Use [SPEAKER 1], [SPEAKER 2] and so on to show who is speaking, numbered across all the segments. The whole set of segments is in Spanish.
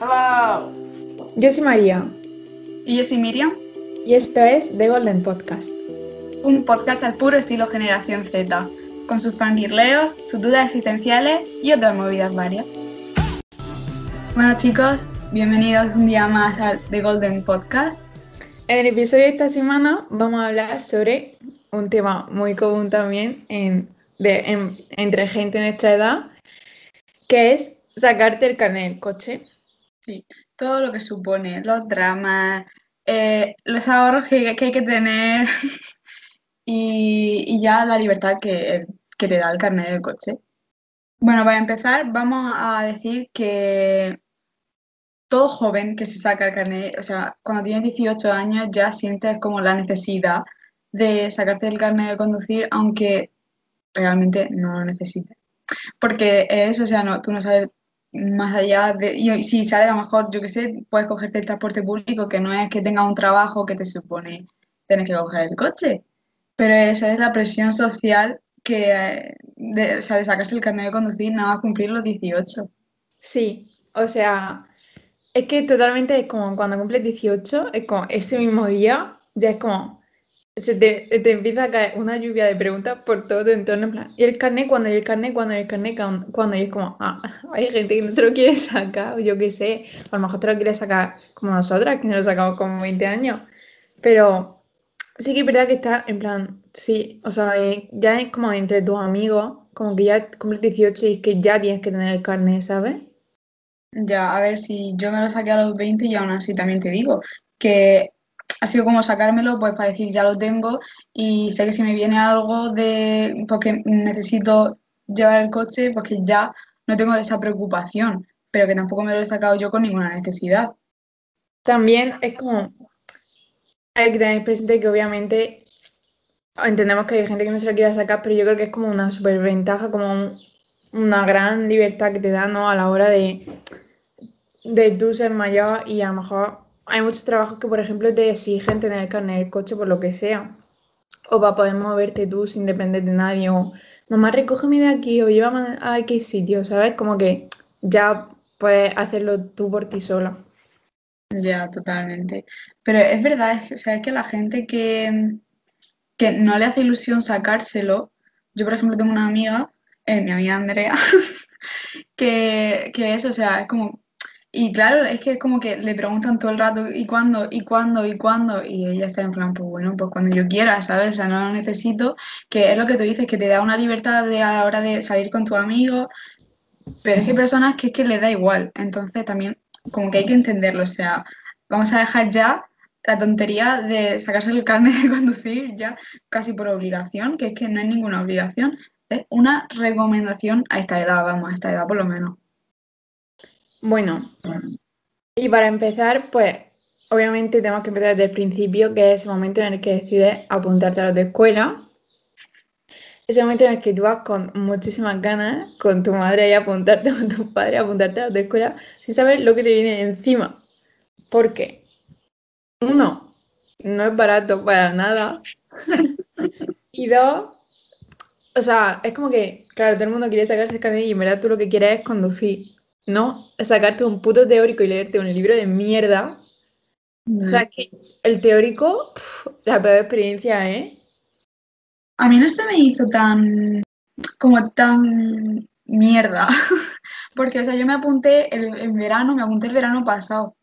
[SPEAKER 1] Hello.
[SPEAKER 2] Yo soy María
[SPEAKER 3] Y yo soy Miriam,
[SPEAKER 2] y esto es The Golden Podcast.
[SPEAKER 3] un podcast al puro estilo Generación Z, con sus fangirleos, sus dudas existenciales y otras movidas varias. Bueno chicos, bienvenidos un día más al The Golden Podcast.
[SPEAKER 2] En el episodio de esta semana vamos a hablar sobre un tema muy común también en- de- en- entre gente de nuestra edad, que es sacarte el carnet del coche.
[SPEAKER 3] Sí, todo lo que supone, los dramas, eh, los ahorros que, que hay que tener y, y ya la libertad que, que te da el carnet del coche. Bueno, para empezar, vamos a decir que todo joven que se saca el carnet, o sea, cuando tienes 18 años ya sientes como la necesidad de sacarte el carnet de conducir, aunque realmente no lo necesites. Porque es, o sea, no, tú no sabes más allá de, y si sale a lo mejor, yo qué sé, puedes cogerte el transporte público, que no es que tengas un trabajo que te supone tener que coger el coche, pero esa es la presión social que, eh, de, o sea, de sacarse el carnet de conducir nada más cumplir los 18.
[SPEAKER 2] Sí, o sea, es que totalmente es como cuando cumples 18, es como ese mismo día, ya es como, se te, te empieza a caer una lluvia de preguntas por todo tu entorno, ¿y el carnet cuándo? ¿Y el carnet cuándo? ¿Y el carnet cuándo? Y es como, ah, hay gente que no se lo quiere sacar, o yo qué sé, a lo mejor te lo quiere sacar como nosotras, que nos lo sacamos con 20 años, pero sí que es verdad que está en plan, sí, o sea, ya es como entre tus amigos, como que ya cumples 18 y que ya tienes que tener el carnet, ¿sabes?
[SPEAKER 3] Ya, a ver si yo me lo saqué a los 20 y aún así también te digo que ha sido como sacármelo pues para decir ya lo tengo y sé que si me viene algo de porque necesito llevar el coche pues que ya no tengo esa preocupación, pero que tampoco me lo he sacado yo con ninguna necesidad.
[SPEAKER 2] También es como, hay que tener presente que obviamente entendemos que hay gente que no se lo quiere sacar, pero yo creo que es como una superventaja, como un- una gran libertad que te da, ¿no? A la hora de, de tú ser mayor y a lo mejor hay muchos trabajos que, por ejemplo, te exigen tener carnet del coche por lo que sea. O para poder moverte tú sin depender de nadie, o mamá, recógeme de aquí, o llévame a X sitio, ¿sabes? Como que ya puedes hacerlo tú por ti sola.
[SPEAKER 3] Ya, totalmente. Pero es verdad, es o sea, es que la gente que, que no le hace ilusión sacárselo, yo por ejemplo tengo una amiga, eh, mi amiga Andrea, que, que es, o sea, es como, y claro, es que es como que le preguntan todo el rato, ¿y cuándo? ¿Y cuándo? ¿Y cuándo? Y ella está en plan, pues bueno, pues cuando yo quiera, ¿sabes? O sea, no lo necesito, que es lo que tú dices, que te da una libertad de, a la hora de salir con tus amigos, pero es que hay personas que es que les da igual, entonces también como que hay que entenderlo, o sea, vamos a dejar ya la tontería de sacarse el carnet de conducir ya casi por obligación, que es que no es ninguna obligación, es una recomendación a esta edad, vamos, a esta edad por lo menos.
[SPEAKER 2] Bueno, y para empezar, pues obviamente tenemos que empezar desde el principio, que es ese momento en el que decides apuntarte a la escuela. Ese momento en el que tú vas con muchísimas ganas, con tu madre y apuntarte, con tu padre a apuntarte a la escuela, sin saber lo que te viene encima. Porque, uno, no es barato para nada. Y dos, o sea, es como que, claro, todo el mundo quiere sacarse el carnet y en verdad tú lo que quieres es conducir. No sacarte un puto teórico y leerte un libro de mierda. O sea, que el teórico, pf, la peor experiencia, ¿eh?
[SPEAKER 3] A mí no se me hizo tan, como tan mierda, porque, o sea, yo me apunté el, en verano, me apunté el verano pasado.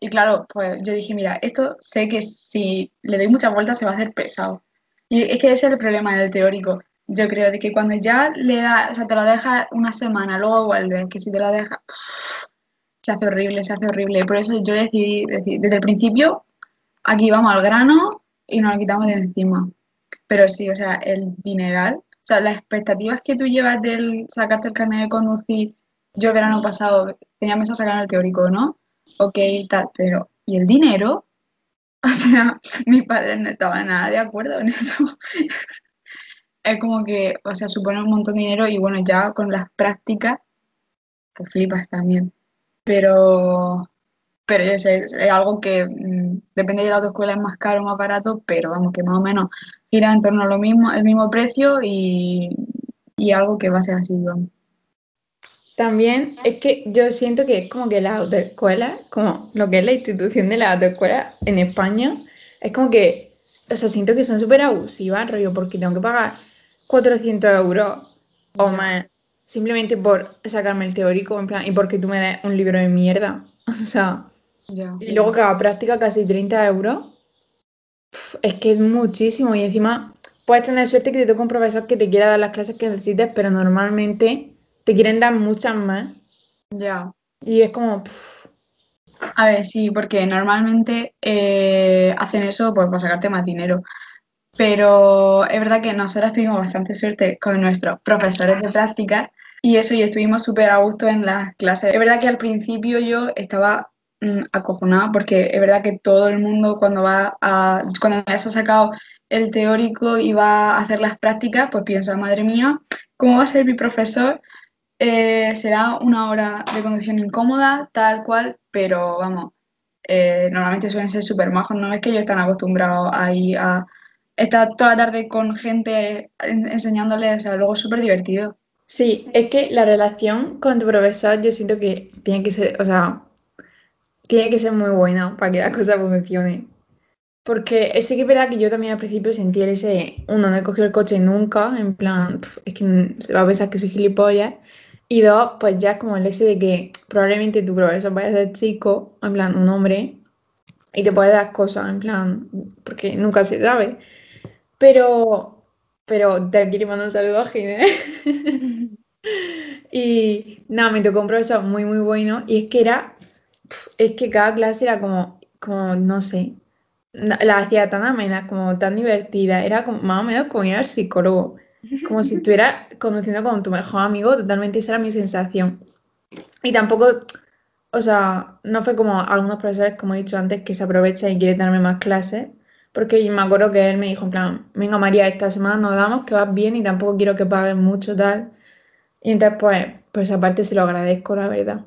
[SPEAKER 3] Y claro, pues yo dije, mira, esto sé que si le doy muchas vueltas se va a hacer pesado. Y es que ese es el problema del teórico. Yo creo de que cuando ya le da, o sea, te lo dejas una semana, luego vuelves, que si te lo dejas, se hace horrible, se hace horrible. Por eso yo decidí, desde el principio, aquí vamos al grano y nos lo quitamos de encima. Pero sí, o sea, el dineral, o sea, las expectativas que tú llevas del sacarte el carnet de conducir, yo el verano pasado tenía pensado sacar el teórico, ¿no? Ok, tal, pero ¿y el dinero? O sea, mis padres no estaban nada de acuerdo en eso. Es como que, o sea, supone un montón de dinero y bueno, ya con las prácticas, pues flipas también. Pero, pero ya sé, es, algo que mm, depende de la autoescuela, es más caro o más barato, pero vamos, que más o menos gira en torno a lo mismo, el mismo precio y, y algo que va a ser así.
[SPEAKER 2] También es que yo siento que es como que la autoescuela, como lo que es la institución de la autoescuela en España, es como que, o sea, siento que son súper abusivas, rollo, porque tengo que pagar 400 euros o más simplemente por sacarme el teórico, en plan, y porque tú me des un libro de mierda. O sea, y luego cada práctica casi 30 euros. Es que es muchísimo y encima puedes tener suerte que te toque un profesor que te quiera dar las clases que necesites, pero normalmente te quieren dar muchas más.
[SPEAKER 3] Ya.
[SPEAKER 2] Y es como...
[SPEAKER 3] A ver, sí, porque normalmente eh, hacen eso pues para sacarte más dinero. Pero es verdad que nosotras tuvimos bastante suerte con nuestros profesores de práctica y eso, y estuvimos súper a gusto en las clases. Es verdad que al principio yo estaba mm, acojonada porque es verdad que todo el mundo cuando va a, cuando se ha sacado el teórico y va a hacer las prácticas, pues piensa, madre mía, ¿cómo va a ser mi profesor? Eh, será una hora de conducción incómoda, tal cual, pero vamos, eh, normalmente suelen ser súper majos, no es que ellos están acostumbrados ahí a estar toda la tarde con gente enseñándoles, o sea, luego es súper divertido.
[SPEAKER 2] Sí, es que la relación con tu profesor yo siento que tiene que ser, o sea, tiene que ser muy buena para que las cosas funcionen. Porque sí que es verdad que yo también al principio sentí ese, uno, no he cogido el coche nunca, en plan, es que se va a pensar que soy gilipollas. Y dos, pues ya como el ese de que probablemente tu profesor vaya a ser chico, en plan, un hombre, y te puede dar cosas, en plan, porque nunca se sabe. Pero, pero te quiero mandar un saludo a Gine. y nada, me tocó un profesor muy, muy bueno. Y es que era, es que cada clase era como, como no sé, la hacía tan amena, como tan divertida. Era como, más o menos como ir al psicólogo. Como si estuvieras conociendo con tu mejor amigo, totalmente esa era mi sensación. Y tampoco, o sea, no fue como algunos profesores, como he dicho antes, que se aprovechan y quieren darme más clases, porque me acuerdo que él me dijo, en plan, venga María, esta semana nos damos, que vas bien y tampoco quiero que pagues mucho, tal. Y entonces, pues, pues aparte se lo agradezco, la verdad.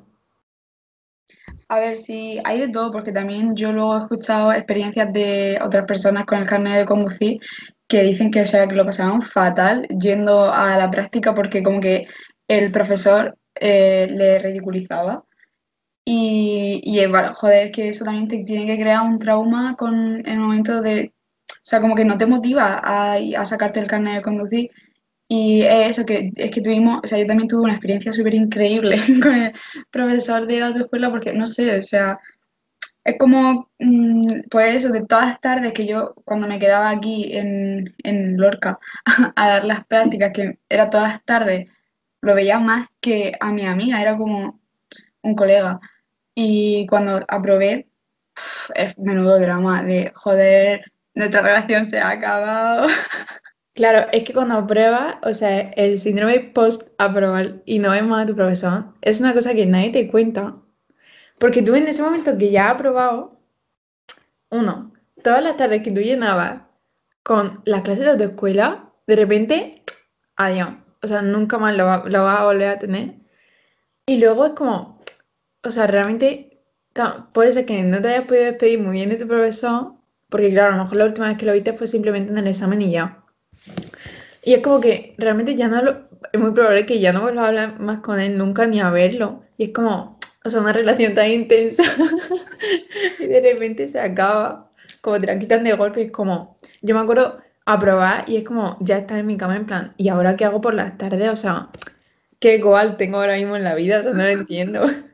[SPEAKER 3] A ver, sí, hay de todo, porque también yo luego he escuchado experiencias de otras personas con el carnet de conducir que dicen que, o sea, que lo pasaban fatal yendo a la práctica porque como que el profesor eh, le ridiculizaba. Y, y joder, que eso también te tiene que crear un trauma con el momento de, o sea, como que no te motiva a, a sacarte el carnet de conducir. Y eso, que es que tuvimos, o sea, yo también tuve una experiencia súper increíble con el profesor de la autoescuela porque, no sé, o sea, es como, mm, pues eso, de todas las tardes que yo, cuando me quedaba aquí en, en Lorca a dar las prácticas, que era todas las tardes, lo veía más que a mi amiga, era como un colega. Y cuando aprobé, es menudo drama de, joder, nuestra relación se ha acabado.
[SPEAKER 2] Claro, es que cuando apruebas, o sea, el síndrome post-aprobar y no vemos a tu profesor, es una cosa que nadie te cuenta. Porque tú en ese momento que ya has aprobado, uno, todas las tardes que tú llenabas con las clases de tu escuela, de repente, adiós. O sea, nunca más lo, lo vas a volver a tener. Y luego es como, o sea, realmente puede ser que no te hayas podido despedir muy bien de tu profesor, porque claro, a lo mejor la última vez que lo viste fue simplemente en el examen y ya. Y es como que realmente ya no lo, es muy probable que ya no vuelvas a hablar más con él nunca ni a verlo. Y es como, o sea, una relación tan intensa y de repente se acaba, como te la quitan de golpe. Es como, yo me acuerdo aprobar y es como, ya estás en mi cama en plan, ¿y ahora qué hago por las tardes? O sea, ¿qué igual tengo ahora mismo en la vida? O sea, no lo entiendo.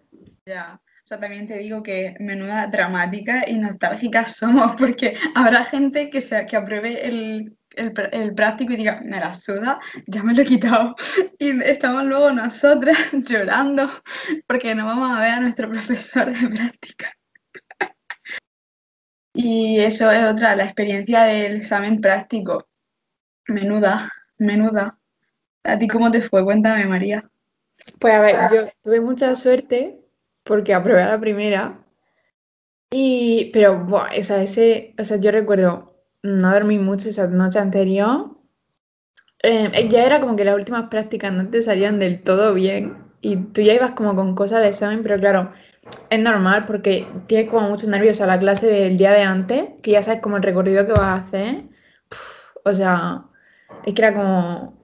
[SPEAKER 3] Ya. O sea, también te digo que menuda dramática y nostálgica somos, porque habrá gente que, sea, que apruebe el, el, práctico y diga, me la suda, ya me lo he quitado. Y estamos luego nosotras llorando porque no vamos a ver a nuestro profesor de práctica. Y eso es otra, la experiencia del examen práctico. Menuda, menuda. ¿A ti cómo te fue? Cuéntame, María.
[SPEAKER 2] Pues a ver, yo tuve mucha suerte porque aprobé la primera. Y, pero, buah, o sea, ese, o sea, yo recuerdo no dormí mucho esa noche anterior. Eh, ya era como que las últimas prácticas no te salían del todo bien y tú ya ibas como con cosas de examen, pero claro, es normal porque tienes como mucho nervios a la clase del día de antes, que ya sabes como el recorrido que vas a hacer. o sea, es que era como,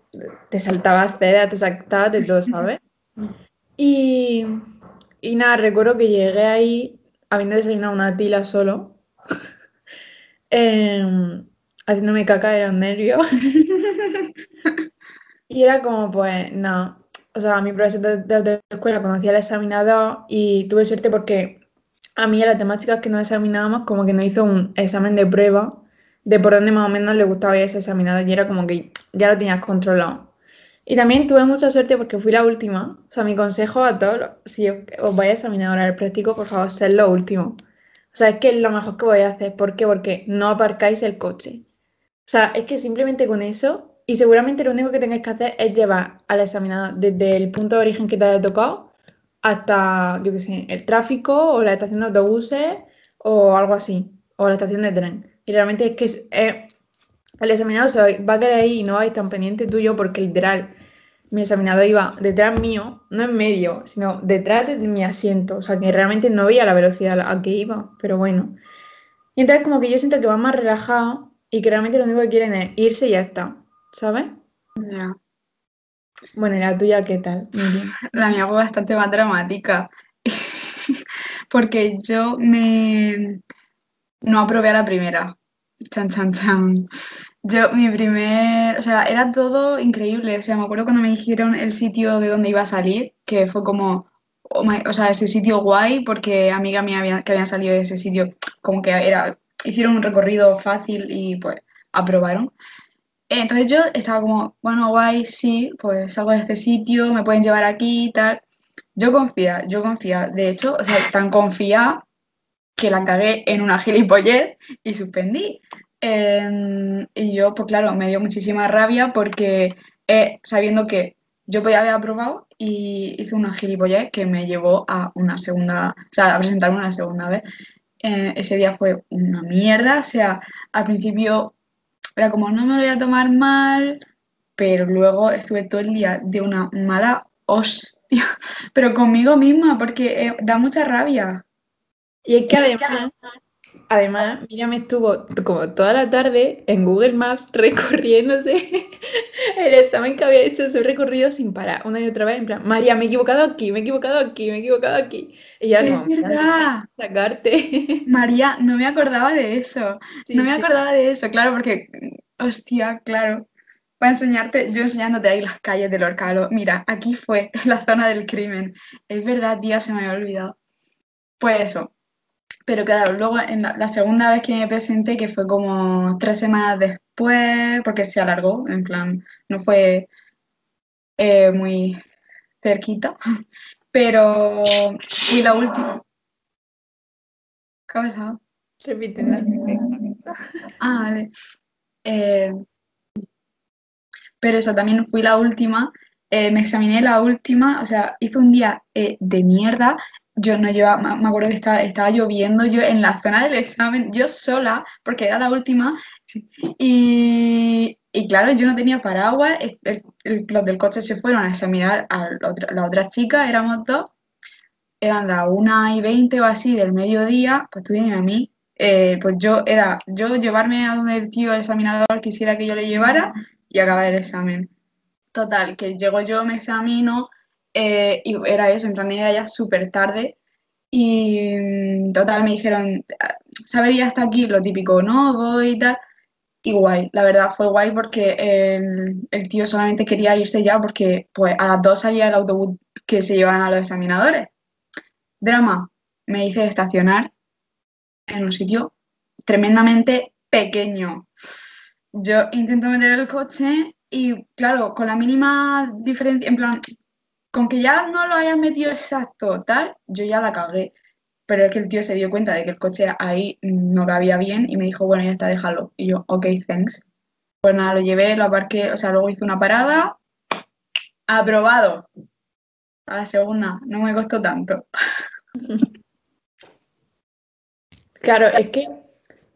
[SPEAKER 2] te saltabas seda, te saltabas de todo, ¿sabes? Y, y nada, recuerdo que llegué ahí habiendo desayunado una tila solo, em, haciéndome caca de los nervios. y era como, pues, nada. O sea, mi profesor de, de, de escuela conocía al examinador y tuve suerte porque a mí a las temáticas que nos examinábamos como que nos hizo un examen de prueba de por dónde más o menos le gustaba ese examinador y era como que ya lo tenías controlado. Y también tuve mucha suerte porque fui la última. O sea, mi consejo a todos, si os vais a examinar ahora el práctico, por favor, ser lo último. O sea, es que es lo mejor que a hacer. ¿Por qué? Porque no aparcáis el coche. O sea, es que simplemente con eso, y seguramente lo único que tengáis que hacer es llevar al examinador desde el punto de origen que te haya tocado hasta, yo qué sé, el tráfico o la estación de autobuses o algo así, o la estación de tren. Y realmente es que es, el examinador se va a quedar ahí y no vais tan pendiente tuyo porque literal, mi examinador iba detrás mío, no en medio, sino detrás de mi asiento. O sea, que realmente no veía la velocidad a que iba, pero bueno. Y entonces como que yo siento que va más relajado y que realmente lo único que quieren es irse y ya está, ¿sabes?
[SPEAKER 3] Ya.
[SPEAKER 2] Bueno, ¿y la tuya qué tal?
[SPEAKER 3] La mía fue bastante más dramática. Porque yo me no aprobé a la primera. Chan, chan, chan. Yo, mi primer, o sea, era todo increíble. O sea, me acuerdo cuando me dijeron el sitio de donde iba a salir, que fue como, oh o sea, ese sitio guay, porque amiga mía había, que habían salido de ese sitio, como que era, hicieron un recorrido fácil y pues aprobaron. Entonces yo estaba como, bueno, guay, sí, pues salgo de este sitio, me pueden llevar aquí y tal. Yo confía, yo confía. De hecho, o sea, tan confía que la cagué en una gilipollez y suspendí. Y yo, pues claro, me dio muchísima rabia porque eh, sabiendo que yo podía haber aprobado y hice una gilipollez que me llevó a una segunda, o sea, a presentarme una segunda vez. Eh, ese día fue una mierda, o sea, al principio era como no me lo voy a tomar mal, pero luego estuve todo el día de una mala hostia, pero conmigo misma porque eh, da mucha rabia.
[SPEAKER 2] Y es que además, además, me estuvo como toda la tarde en Google Maps recorriéndose el examen que había hecho, su recorrido sin parar, una y otra vez, en plan, María, me he equivocado aquí, me he equivocado aquí, me he equivocado aquí.
[SPEAKER 3] Y ya es verdad.
[SPEAKER 2] Sacarte.
[SPEAKER 3] María, no me acordaba de eso. no me acordaba de eso, claro, porque, hostia, claro. Para enseñarte, yo enseñándote ahí las calles del Orcalo. Mira, aquí fue la zona del crimen. Es verdad, tía, se me había olvidado. Pues eso, pero claro, luego en la, segunda vez que me presenté, que fue como tres semanas después, porque se alargó, en plan, no fue eh, muy cerquita, pero... Y la última... ¿Qué ha pasado? Ah, vale. Eh, pero eso, también fui la última, eh, me examiné la última, o sea, hice un día de mierda, yo no llevaba, me acuerdo que estaba, estaba lloviendo yo en la zona del examen, yo sola, porque era la última, y, y claro, yo no tenía paraguas, los del coche se fueron a examinar a la otra, chica, éramos dos, eran las una y veinte o así del mediodía, pues tú vienes a mí, eh, pues yo era, yo llevarme a donde el tío, el examinador, quisiera que yo le llevara y acabar el examen. Total, que llego yo, me examino, eh, y era eso, en plan era ya súper tarde. Y mm, total, me dijeron, sabería hasta aquí lo típico, no voy y tal. Y guay, la verdad fue guay porque el, el, tío solamente quería irse ya porque pues a las dos salía el autobús que se llevaban a los examinadores. Drama, me hice estacionar en un sitio tremendamente pequeño. Yo intento meter el coche y claro, con la mínima diferencia, en plan, con que ya no lo hayas metido exacto, tal, yo ya la cagué. Pero es que el tío se dio cuenta de que el coche ahí no cabía bien y me dijo, bueno, ya está, déjalo. Y yo, ok, thanks. Pues nada, lo llevé, lo aparqué, o sea, luego hice una parada. Aprobado. A la segunda, no me costó tanto.
[SPEAKER 2] Claro, es que,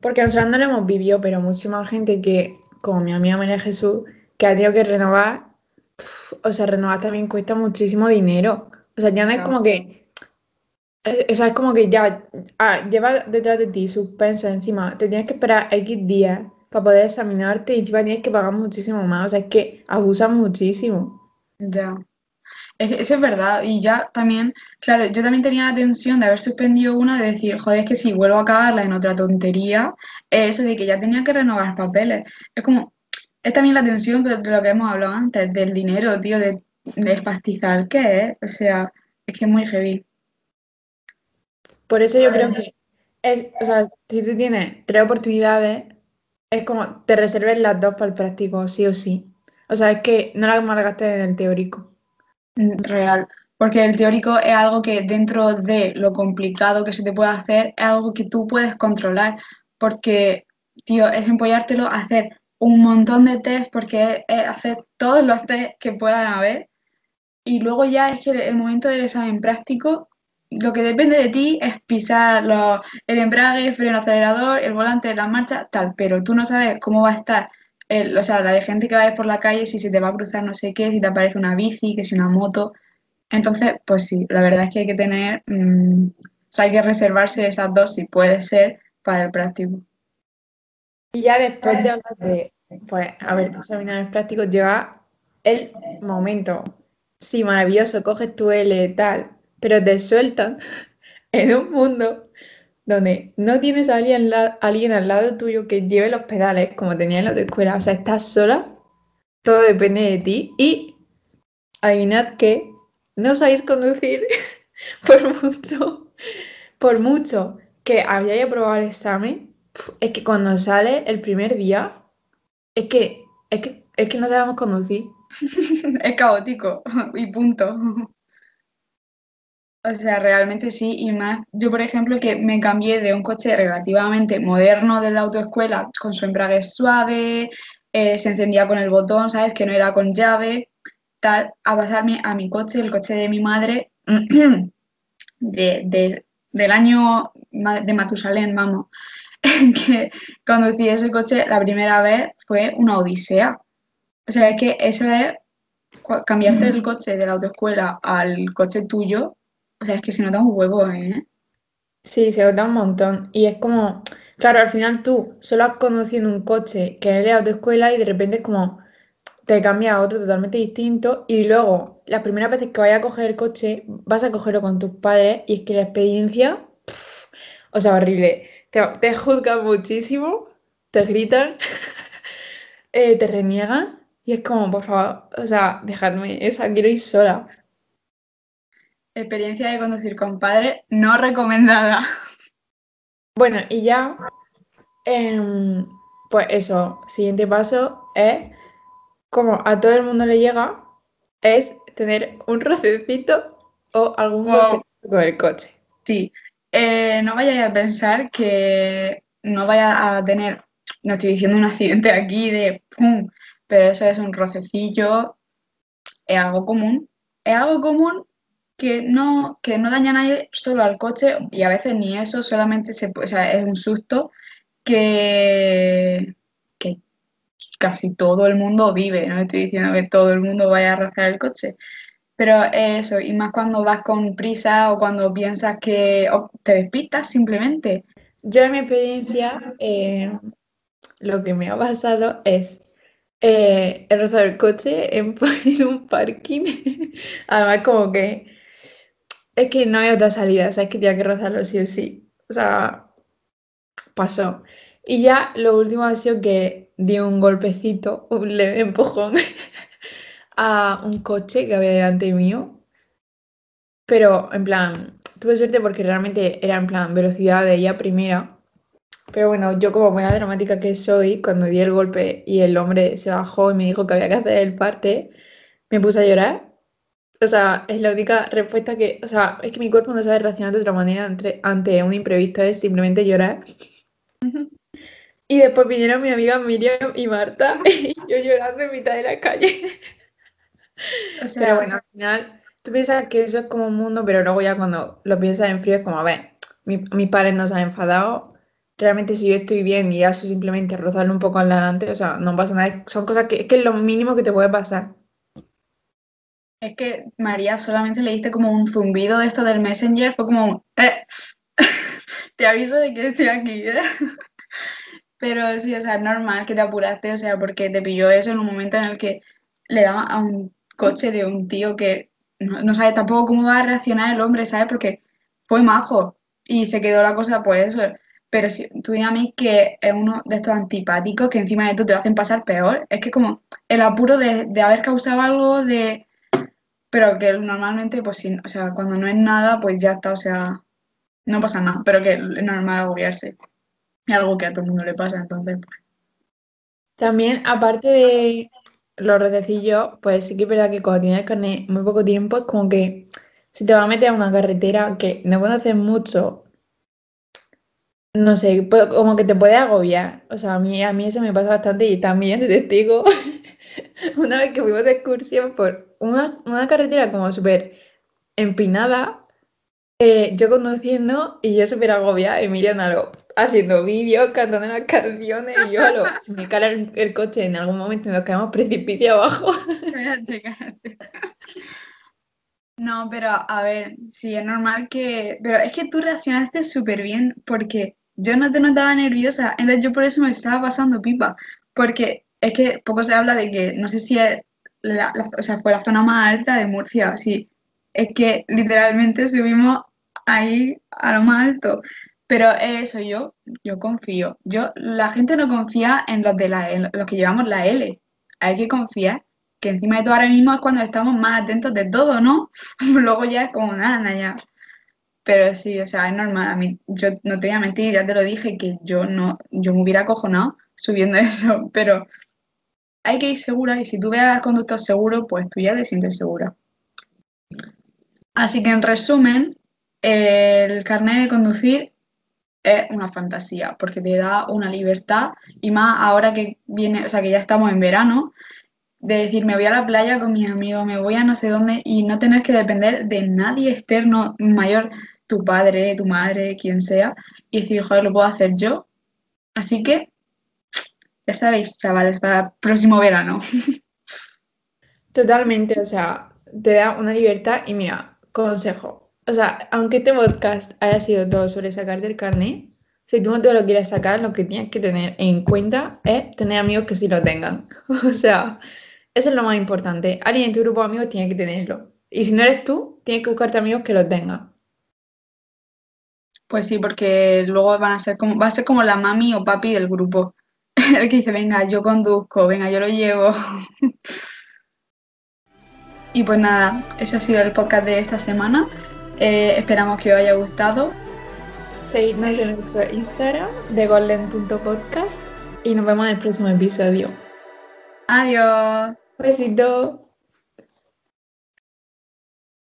[SPEAKER 2] porque nosotros no lo hemos vivido, pero muchísima gente que, como mi amiga María Jesús, que ha tenido que renovar o sea, renovar también cuesta muchísimo dinero. O sea, ya no es como que. O sea, es como que ya ah, lleva detrás de ti suspensa encima. Te tienes que esperar X días para poder examinarte y encima tienes que pagar muchísimo más. O sea, es que abusan muchísimo.
[SPEAKER 3] Ya. eso es verdad. Y ya también, claro, yo también tenía la tensión de haber suspendido una, de decir, joder, es que si vuelvo a cagarla en otra tontería, eso de que ya tenía que renovar papeles. Es como, es también la tensión de, lo que hemos hablado antes, del dinero, tío, de, del pastizal que es. O sea, es que es muy heavy.
[SPEAKER 2] Por eso yo creo que es, o sea, si tú tienes tres oportunidades, es como te reserves las dos para el práctico, sí o sí. O sea, es que no la malgastes en el teórico.
[SPEAKER 3] Real. Porque el teórico es algo que dentro de lo complicado que se te puede hacer, es algo que tú puedes controlar. Porque, tío, es empollártelo a hacer un montón de test, porque es, hacer todos los test que puedan haber. Y luego ya es que el momento del examen práctico lo que depende de ti es pisar el embrague, el freno acelerador, el volante, la marcha, tal, pero tú no sabes cómo va a estar, el, o sea, la de gente que va a ir por la calle, si se te va a cruzar no sé qué, si te aparece una bici, que si una moto. Entonces, pues sí, la verdad es que hay que tener, mm, o sea, hay que reservarse esas dos si puede ser para el práctico.
[SPEAKER 2] Y ya después de hablar de, pues, haber examinado el práctico, llega el momento. Sí, maravilloso, coges tu L, tal, pero te sueltan en un mundo donde no tienes a alguien, alguien al lado tuyo que lleve los pedales como tenía en la escuela, o sea, estás sola, todo depende de ti y adivinad que no sabéis conducir por mucho, por mucho que habíais aprobado el examen, es que cuando sale el primer día, es que, es que, es que no sabemos conducir.
[SPEAKER 3] es caótico y punto. O sea, realmente sí, y más, yo por ejemplo que me cambié de un coche relativamente moderno de la autoescuela, con su embrague suave, eh, se encendía con el botón, ¿sabes? Que no era con llave, tal, a pasarme a mi coche, el coche de mi madre, de, del año de Matusalén, vamos, que conducí ese coche la primera vez fue una odisea. O sea, es que eso es cambiarte del coche de la autoescuela al coche tuyo o sea, es que se nota un huevo, ¿eh?
[SPEAKER 2] Sí, se nota un montón. Y es como, claro, al final tú solo has conocido un coche que es de autoescuela y de repente es como te cambia a otro totalmente distinto y luego las primeras veces que vayas a coger el coche vas a cogerlo con tus padres y es que la experiencia, o sea, horrible. Te, te juzgan muchísimo, te gritan, eh, te reniegan y es como, por favor, o sea, dejadme esa, quiero ir sola.
[SPEAKER 3] Experiencia de conducir con padre no recomendada.
[SPEAKER 2] Bueno, y ya, em, pues eso, siguiente paso es, como a todo el mundo le llega, es tener un rocecito o algún wow. con el coche.
[SPEAKER 3] Sí, eh, no vayáis a pensar que no vaya a tener, no estoy diciendo un accidente aquí de pum, pero eso es un rocecillo, es algo común. Es algo común que no, que no daña a nadie, solo al coche, y a veces ni eso, solamente se, o es un susto que, que casi todo el mundo vive, no estoy diciendo que todo el mundo vaya a rozar el coche, pero eso, y más cuando vas con prisa o cuando piensas que te despistas simplemente.
[SPEAKER 2] Yo en mi experiencia, eh, lo que me ha pasado es eh, he rozado el coche en, un parking. Además, como que es que no hay otra salida, o sea, es que tenía que rozarlo sí o sí. O sea, pasó. Y ya lo último ha sido que di un golpecito, un leve empujón a un coche que había delante mío. Pero en plan, tuve suerte porque realmente era en plan velocidad de ella primera. Pero bueno, yo como buena dramática que soy, cuando di el golpe y el hombre se bajó y me dijo que había que hacer el parte, me puse a llorar o sea, es la única respuesta que, o sea, es que mi cuerpo no sabe reaccionar de otra manera ante, un imprevisto, es simplemente llorar. Y después vinieron mi amiga Miriam y Marta y yo llorando en mitad de la calle. Pero bueno, al final tú piensas que eso es como un mundo, pero luego ya cuando lo piensas en frío es como, a ver, mi, mis padres no se han enfadado, realmente si yo estoy bien y eso simplemente rozarle un poco adelante, o sea, no pasa nada, son cosas que es que es lo mínimo que te puede pasar.
[SPEAKER 3] Es que María solamente le diste como un zumbido de esto del Messenger, fue como un, eh, te aviso de que estoy aquí, ¿eh? Pero sí, o sea, es normal que te apuraste, o sea, porque te pilló eso en un momento en el que le daba a un coche de un tío que no, no sabe tampoco cómo va a reaccionar el hombre, ¿sabes? Porque fue majo y se quedó la cosa, pues eso. Pero si tú mí que es uno de estos antipáticos que encima de esto te lo hacen pasar peor, es que como el apuro de, de haber causado algo, de pero que normalmente, pues sí, o sea, cuando no es nada, pues ya está, o sea, no pasa nada, pero que es normal agobiarse. Es algo que a todo el mundo le pasa, entonces, pues.
[SPEAKER 2] También, aparte de los redecillos, pues sí que es verdad que cuando tienes el carnet muy poco tiempo, es como que si te vas a meter a una carretera que no conoces mucho, no sé, pues como que te puede agobiar. O sea, a mí, a mí eso me pasa bastante y también te testigo una vez que fuimos de excursión por una, una carretera como súper empinada, eh, yo conduciendo y yo súper agobiada y Miriam algo, haciendo vídeos, cantando las canciones y yo lo, si me cala el, coche en algún momento nos quedamos precipicio abajo.
[SPEAKER 3] Cállate, cállate. No, pero a ver, sí, es normal que... Pero es que tú reaccionaste súper bien porque yo no te notaba nerviosa, entonces yo por eso me estaba pasando pipa, porque es que poco se habla de que, no sé si la- o sea, fue la zona más alta de Murcia, sí, es que literalmente subimos ahí a lo más alto, pero eso yo, yo confío, yo, la gente no confía en los de la, en los que llevamos la L, hay que confiar que encima de todo ahora mismo es cuando estamos más atentos de todo, ¿no? Luego ya es como nada, nada, ya. Pero sí, o sea, es normal. A mí, yo no te voy a mentir, ya te lo dije, que yo no, yo me hubiera acojonado subiendo eso, pero hay que ir segura y si tú ves al conductor seguro, pues tú ya te sientes segura. Así que en resumen, el carnet de conducir es una fantasía, porque te da una libertad y más ahora que viene, o sea, que ya estamos en verano, de decir, me voy a la playa con mis amigos, me voy a no sé dónde y no tener que depender de nadie externo mayor, tu padre, tu madre, quien sea, y decir, joder, lo puedo hacer yo. Así que, ya sabéis, chavales, para el próximo verano.
[SPEAKER 2] Totalmente, o sea, te da una libertad y mira, consejo. O sea, aunque este podcast haya sido todo sobre sacarte el carnet, si tú no te lo quieres sacar, lo que tienes que tener en cuenta es tener amigos que sí lo tengan. O sea, eso es lo más importante. Alguien en tu grupo de amigos tiene que tenerlo. Y si no eres tú, tienes que buscarte amigos que lo tengan.
[SPEAKER 3] Pues sí, porque luego van a ser como, va a ser como la mami o papi del grupo. El que dice, venga, yo conduzco, venga, yo lo llevo. Y pues nada, ese ha sido el podcast de esta semana. Eh, esperamos que os haya gustado.
[SPEAKER 2] Seguidnos en nuestro Instagram de golden.podcast y nos vemos en el próximo episodio.
[SPEAKER 3] Adiós.
[SPEAKER 2] Besito.